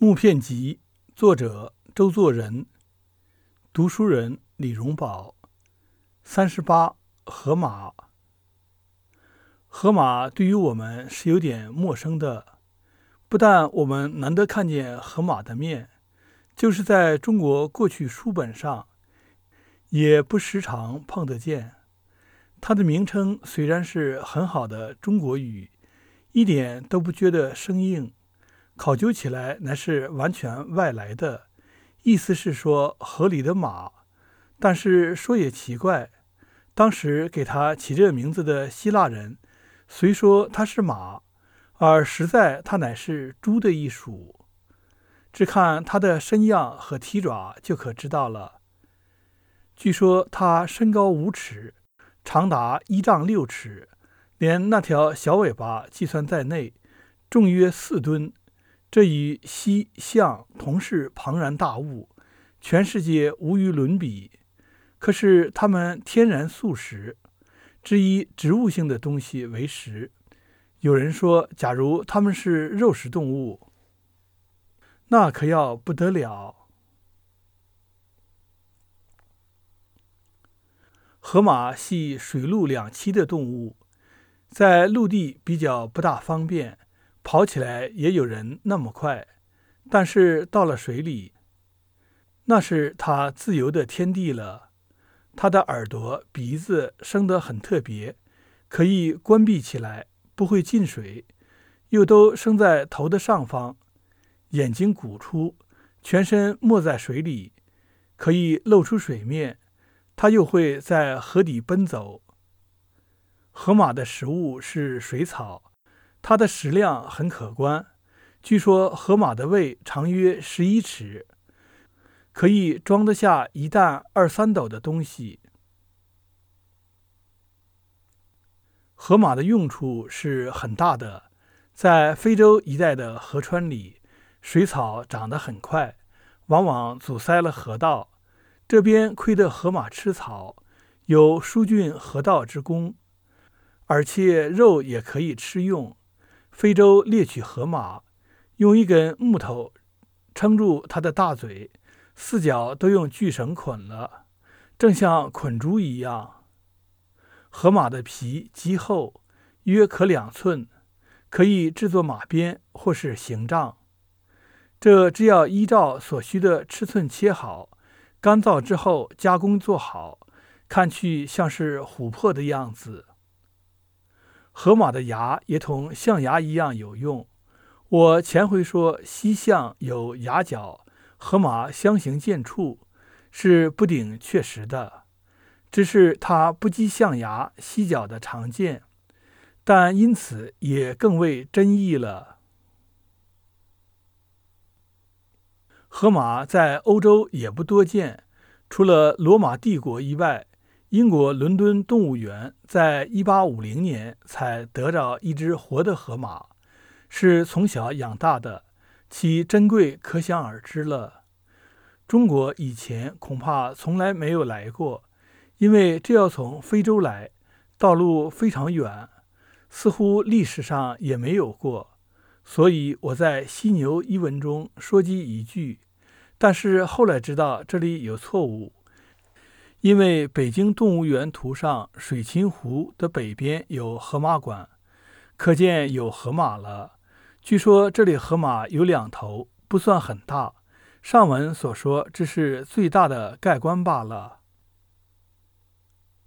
木片集，作者周作人，读书人李荣宝。三十八，河马。河马对于我们是有点陌生的，不但我们难得看见河马的面，就是在中国过去书本上，也不时常碰得见。它的名称虽然是很好的中国语，一点都不觉得生硬。考究起来乃是完全外来的，意思是说河里的马。但是说也奇怪，当时给他起这名字的希腊人，虽说它是马，而实在它乃是猪的一属。只看它的身样和蹄爪就可知道了。据说它身高五尺，长达一丈六尺，连那条小尾巴计算在内，重约四吨。这与西象同是庞然大物，全世界无与伦比。可是它们天然素食，只以植物性的东西为食。有人说，假如它们是肉食动物，那可要不得了。河马系水陆两栖的动物，在陆地比较不大方便。跑起来也有人那么快，但是到了水里，那是它自由的天地了。它的耳朵、鼻子生得很特别，可以关闭起来，不会进水，又都生在头的上方。眼睛鼓出，全身没在水里，可以露出水面。它又会在河底奔走。河马的食物是水草。它的食量很可观，据说河马的胃长约十一尺，可以装得下一担二三斗的东西。河马的用处是很大的，在非洲一带的河川里，水草长得很快，往往阻塞了河道。这边亏得河马吃草，有疏浚河道之功，而且肉也可以吃用。非洲猎取河马，用一根木头撑住它的大嘴，四角都用巨绳捆了，正像捆猪一样。河马的皮极厚，约可两寸，可以制作马鞭或是刑杖。这只要依照所需的尺寸切好，干燥之后加工做好，看去像是琥珀的样子。河马的牙也同象牙一样有用。我前回说西象有牙角，河马相形见绌，是不顶确实的。只是它不及象牙、犀角的常见，但因此也更为珍异了。河马在欧洲也不多见，除了罗马帝国以外。英国伦敦动物园在一八五零年才得着一只活的河马，是从小养大的，其珍贵可想而知了。中国以前恐怕从来没有来过，因为这要从非洲来，道路非常远，似乎历史上也没有过。所以我在《犀牛》一文中说及一句，但是后来知道这里有错误。因为北京动物园图上水琴湖的北边有河马馆，可见有河马了。据说这里河马有两头，不算很大。上文所说这是最大的盖棺罢了。